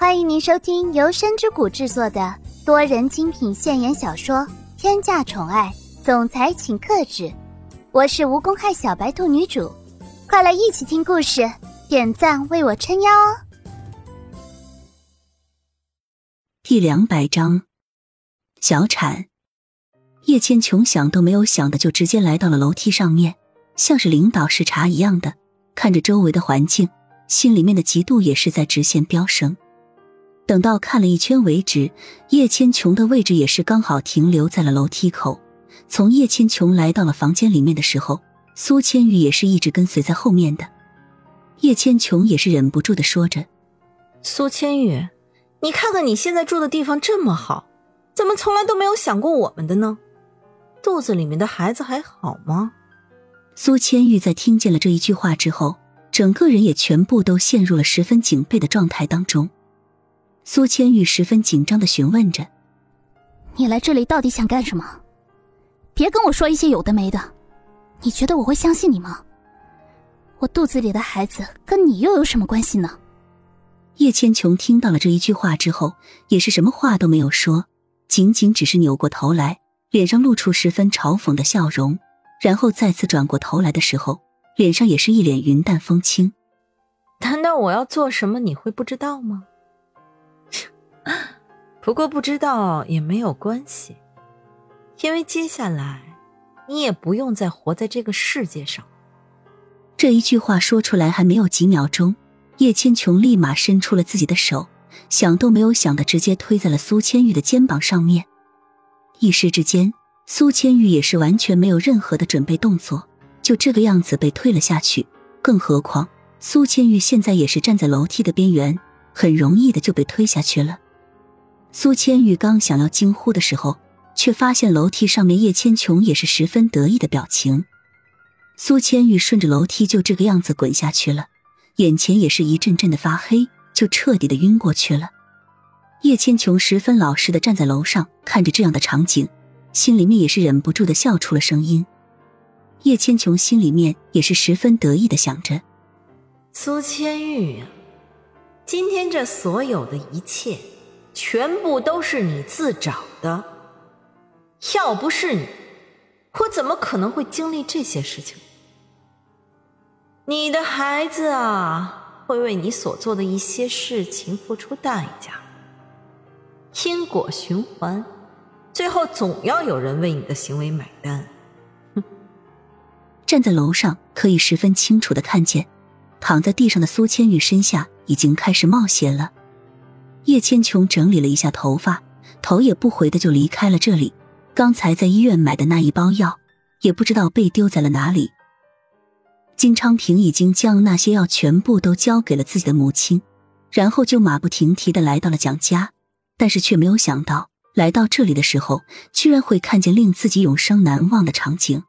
欢迎您收听由深之谷制作的多人精品现言小说《天价宠爱总裁请克制》，我是无公害小白兔女主，快来一起听故事，点赞为我撑腰哦！第两百章，小产。叶千琼想都没有想的就直接来到了楼梯上面，像是领导视察一样的看着周围的环境，心里面的嫉妒也是在直线飙升。等到看了一圈为止，叶千琼的位置也是刚好停留在了楼梯口。从叶千琼来到了房间里面的时候，苏千玉也是一直跟随在后面的。叶千琼也是忍不住的说着：“苏千玉，你看看你现在住的地方这么好，怎么从来都没有想过我们的呢？”肚子里面的孩子还好吗？苏千玉在听见了这一句话之后，整个人也全部都陷入了十分警备的状态当中。苏千玉十分紧张的询问着：“你来这里到底想干什么？别跟我说一些有的没的，你觉得我会相信你吗？我肚子里的孩子跟你又有什么关系呢？”叶千琼听到了这一句话之后，也是什么话都没有说，仅仅只是扭过头来。脸上露出十分嘲讽的笑容，然后再次转过头来的时候，脸上也是一脸云淡风轻。难道我要做什么你会不知道吗？不过不知道也没有关系，因为接下来你也不用再活在这个世界上。这一句话说出来还没有几秒钟，叶千琼立马伸出了自己的手，想都没有想的直接推在了苏千玉的肩膀上面。一时之间，苏千玉也是完全没有任何的准备动作，就这个样子被推了下去。更何况，苏千玉现在也是站在楼梯的边缘，很容易的就被推下去了。苏千玉刚想要惊呼的时候，却发现楼梯上面叶千琼也是十分得意的表情。苏千玉顺着楼梯就这个样子滚下去了，眼前也是一阵阵的发黑，就彻底的晕过去了。叶千琼十分老实的站在楼上，看着这样的场景，心里面也是忍不住的笑出了声音。叶千琼心里面也是十分得意的想着：苏千玉，今天这所有的一切，全部都是你自找的。要不是你，我怎么可能会经历这些事情？你的孩子啊，会为你所做的一些事情付出代价。因果循环，最后总要有人为你的行为买单。哼！站在楼上，可以十分清楚的看见，躺在地上的苏千玉身下已经开始冒血了。叶千琼整理了一下头发，头也不回的就离开了这里。刚才在医院买的那一包药，也不知道被丢在了哪里。金昌平已经将那些药全部都交给了自己的母亲，然后就马不停蹄的来到了蒋家。但是却没有想到，来到这里的时候，居然会看见令自己永生难忘的场景。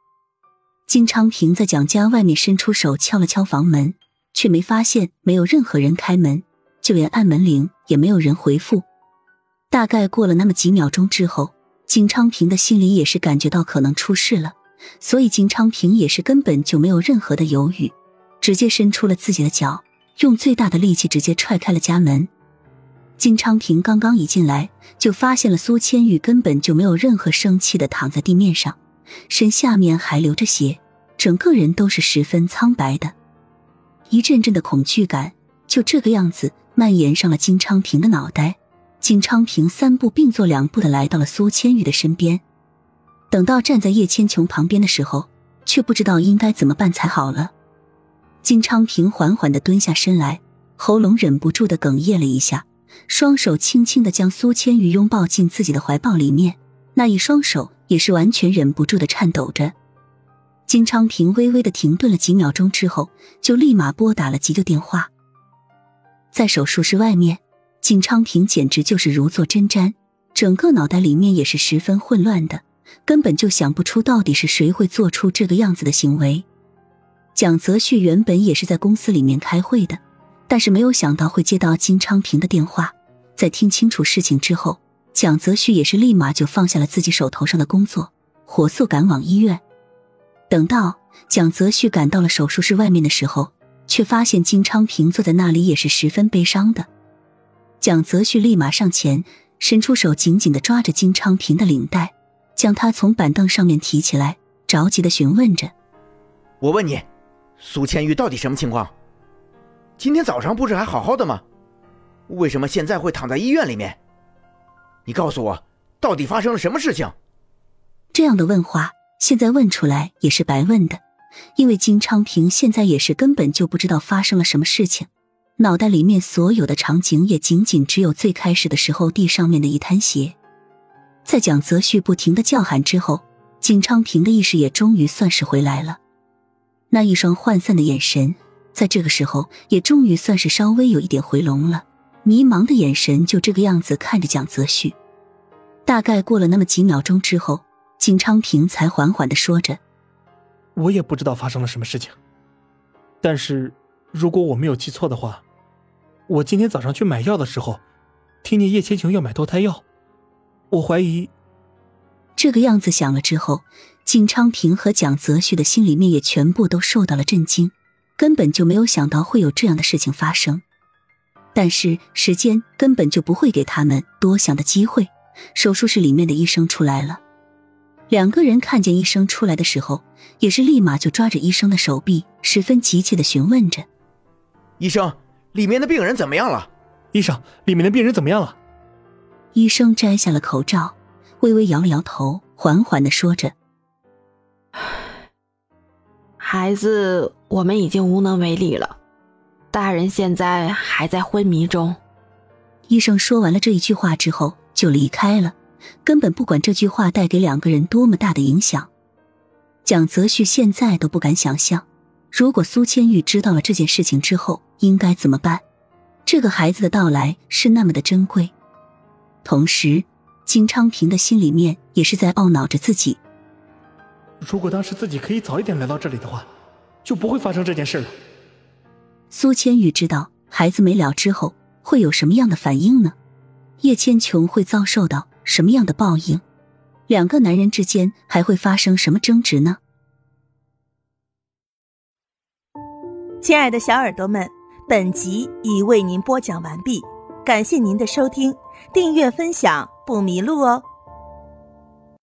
金昌平在蒋家外面伸出手敲了敲房门，却没发现没有任何人开门，就连按门铃也没有人回复。大概过了那么几秒钟之后，金昌平的心里也是感觉到可能出事了，所以金昌平也是根本就没有任何的犹豫，直接伸出了自己的脚，用最大的力气直接踹开了家门。金昌平刚刚一进来，就发现了苏千玉根本就没有任何生气的躺在地面上，身下面还流着血，整个人都是十分苍白的。一阵阵的恐惧感就这个样子蔓延上了金昌平的脑袋。金昌平三步并作两步的来到了苏千玉的身边，等到站在叶千琼旁边的时候，却不知道应该怎么办才好了。金昌平缓缓的蹲下身来，喉咙忍不住的哽咽了一下。双手轻轻的将苏千玉拥抱进自己的怀抱里面，那一双手也是完全忍不住的颤抖着。金昌平微微的停顿了几秒钟之后，就立马拨打了急救电话。在手术室外面，金昌平简直就是如坐针毡，整个脑袋里面也是十分混乱的，根本就想不出到底是谁会做出这个样子的行为。蒋泽旭原本也是在公司里面开会的。但是没有想到会接到金昌平的电话，在听清楚事情之后，蒋泽旭也是立马就放下了自己手头上的工作，火速赶往医院。等到蒋泽旭赶到了手术室外面的时候，却发现金昌平坐在那里，也是十分悲伤的。蒋泽旭立马上前，伸出手紧紧的抓着金昌平的领带，将他从板凳上面提起来，着急的询问着：“我问你，苏千玉到底什么情况？今天早上不是还好好的吗？为什么现在会躺在医院里面？你告诉我，到底发生了什么事情？”这样的问话，现在问出来也是白问的，因为金昌平现在也是根本就不知道发生了什么事情。脑袋里面所有的场景也仅仅只有最开始的时候地上面的一滩血，在蒋泽旭不停的叫喊之后，景昌平的意识也终于算是回来了。那一双涣散的眼神，在这个时候也终于算是稍微有一点回笼了。迷茫的眼神就这个样子看着蒋泽旭。大概过了那么几秒钟之后，景昌平才缓缓的说着：“我也不知道发生了什么事情，但是如果我没有记错的话。”我今天早上去买药的时候，听见叶千琼要买堕胎药，我怀疑。这个样子想了之后，景昌平和蒋泽旭的心里面也全部都受到了震惊，根本就没有想到会有这样的事情发生。但是时间根本就不会给他们多想的机会，手术室里面的医生出来了。两个人看见医生出来的时候，也是立马就抓着医生的手臂，十分急切的询问着：“医生。”里面的病人怎么样了？医生，里面的病人怎么样了？医生摘下了口罩，微微摇了摇头，缓缓的说着：“孩子，我们已经无能为力了。大人现在还在昏迷中。”医生说完了这一句话之后就离开了，根本不管这句话带给两个人多么大的影响。蒋泽旭现在都不敢想象。如果苏千玉知道了这件事情之后，应该怎么办？这个孩子的到来是那么的珍贵，同时，金昌平的心里面也是在懊恼着自己。如果当时自己可以早一点来到这里的话，就不会发生这件事了。苏千玉知道孩子没了之后会有什么样的反应呢？叶千琼会遭受到什么样的报应？两个男人之间还会发生什么争执呢？亲爱的小耳朵们，本集已为您播讲完毕，感谢您的收听，订阅分享不迷路哦。